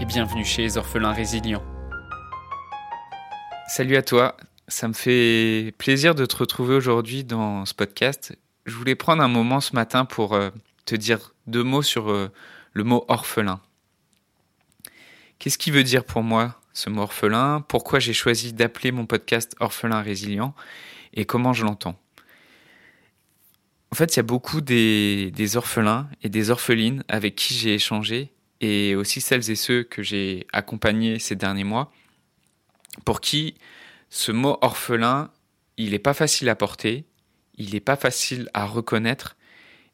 et bienvenue chez les orphelins résilients. Salut à toi, ça me fait plaisir de te retrouver aujourd'hui dans ce podcast. Je voulais prendre un moment ce matin pour euh, te dire deux mots sur euh, le mot orphelin. Qu'est-ce qui veut dire pour moi ce mot orphelin? Pourquoi j'ai choisi d'appeler mon podcast Orphelin résilient Et comment je l'entends? En fait, il y a beaucoup des orphelins et des orphelines avec qui j'ai échangé et aussi celles et ceux que j'ai accompagnés ces derniers mois, pour qui ce mot orphelin, il n'est pas facile à porter, il n'est pas facile à reconnaître,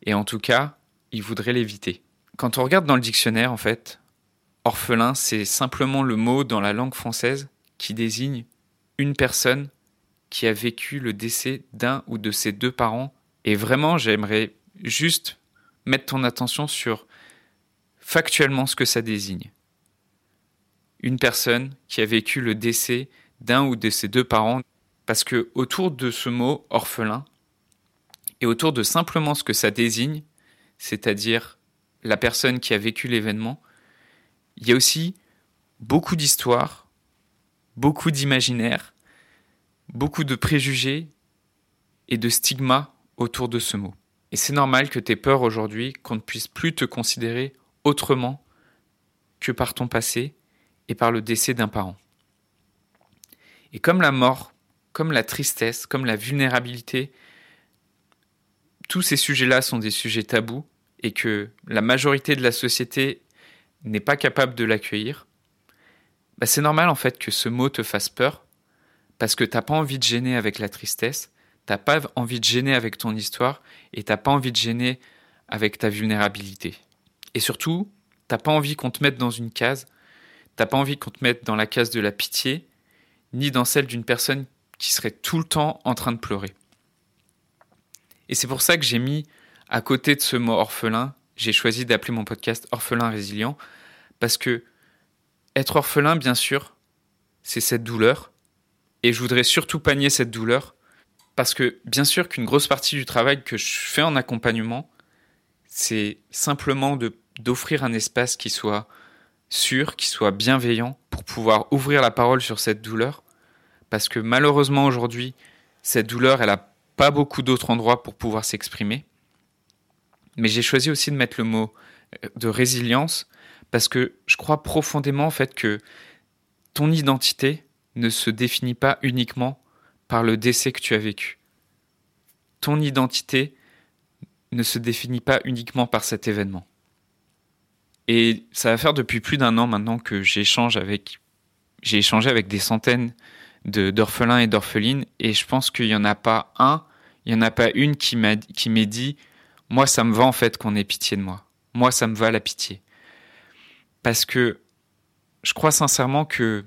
et en tout cas, ils voudraient l'éviter. Quand on regarde dans le dictionnaire, en fait, orphelin, c'est simplement le mot dans la langue française qui désigne une personne qui a vécu le décès d'un ou de ses deux parents. Et vraiment, j'aimerais juste mettre ton attention sur factuellement ce que ça désigne. Une personne qui a vécu le décès d'un ou de ses deux parents, parce que autour de ce mot orphelin, et autour de simplement ce que ça désigne, c'est-à-dire la personne qui a vécu l'événement, il y a aussi beaucoup d'histoires, beaucoup d'imaginaires, beaucoup de préjugés et de stigmas autour de ce mot. Et c'est normal que tu aies peur aujourd'hui qu'on ne puisse plus te considérer autrement que par ton passé et par le décès d'un parent. Et comme la mort, comme la tristesse, comme la vulnérabilité, tous ces sujets-là sont des sujets tabous et que la majorité de la société n'est pas capable de l'accueillir, bah c'est normal en fait que ce mot te fasse peur parce que t'as pas envie de gêner avec la tristesse, t'as pas envie de gêner avec ton histoire et t'as pas envie de gêner avec ta vulnérabilité. Et surtout, t'as pas envie qu'on te mette dans une case, t'as pas envie qu'on te mette dans la case de la pitié, ni dans celle d'une personne qui serait tout le temps en train de pleurer. Et c'est pour ça que j'ai mis à côté de ce mot orphelin, j'ai choisi d'appeler mon podcast Orphelin résilient, parce que être orphelin, bien sûr, c'est cette douleur, et je voudrais surtout panier cette douleur, parce que bien sûr qu'une grosse partie du travail que je fais en accompagnement, c'est simplement de d'offrir un espace qui soit sûr, qui soit bienveillant pour pouvoir ouvrir la parole sur cette douleur. Parce que malheureusement aujourd'hui, cette douleur, elle n'a pas beaucoup d'autres endroits pour pouvoir s'exprimer. Mais j'ai choisi aussi de mettre le mot euh, de résilience parce que je crois profondément en fait que ton identité ne se définit pas uniquement par le décès que tu as vécu. Ton identité ne se définit pas uniquement par cet événement. Et ça va faire depuis plus d'un an maintenant que j'échange avec, j'ai échangé avec des centaines d'orphelins et d'orphelines, et je pense qu'il n'y en a pas un, il n'y en a pas une qui m'a qui m'ait dit, moi ça me va en fait qu'on ait pitié de moi. Moi ça me va la pitié. Parce que je crois sincèrement que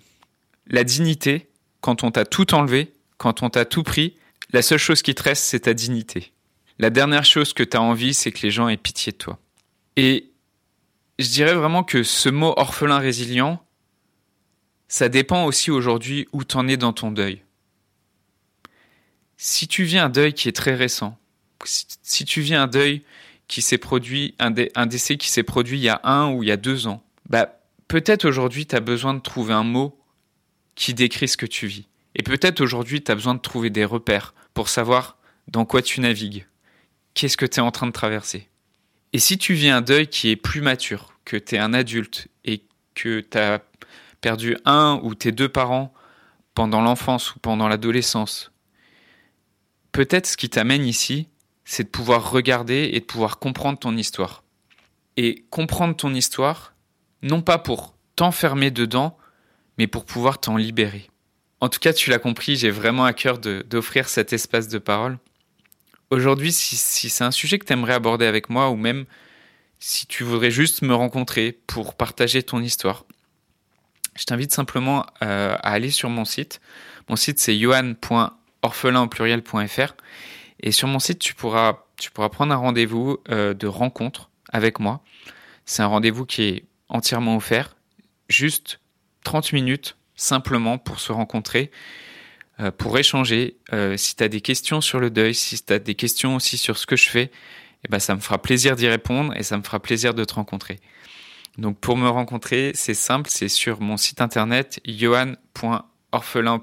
la dignité, quand on t'a tout enlevé, quand on t'a tout pris, la seule chose qui te reste, c'est ta dignité. La dernière chose que tu as envie, c'est que les gens aient pitié de toi. Et je dirais vraiment que ce mot orphelin résilient, ça dépend aussi aujourd'hui où tu en es dans ton deuil. Si tu vis un deuil qui est très récent, si tu vis un deuil qui s'est produit, un, décès qui s'est produit il y a un ou il y a deux ans, bah, peut-être aujourd'hui tu as besoin de trouver un mot qui décrit ce que tu vis. Et peut-être aujourd'hui tu as besoin de trouver des repères pour savoir dans quoi tu navigues. Qu'est-ce que tu es en train de traverser? Et si tu vis un deuil qui est plus mature, que tu es un adulte et que tu as perdu un ou tes deux parents pendant l'enfance ou pendant l'adolescence, peut-être ce qui t'amène ici, c'est de pouvoir regarder et de pouvoir comprendre ton histoire. Et comprendre ton histoire, non pas pour t'enfermer dedans, mais pour pouvoir t'en libérer. En tout cas, tu l'as compris, j'ai vraiment à cœur d'offrir cet espace de parole. Aujourd'hui, si, c'est un sujet que tu aimerais aborder avec moi, ou même si tu voudrais juste me rencontrer pour partager ton histoire, je t'invite simplement à aller sur mon site. Mon site, c'est johan.orphelin Et sur mon site, tu pourras, tu pourras prendre un rendez-vous de rencontre avec moi. C'est un rendez-vous qui est entièrement offert. Juste 30 minutes simplement pour se rencontrer, euh, pour échanger. Euh, si tu as des questions sur le deuil, si tu as des questions aussi sur ce que je fais, eh ben, ça me fera plaisir d'y répondre et ça me fera plaisir de te rencontrer. Donc pour me rencontrer, c'est simple, c'est sur mon site internet johan.orphelin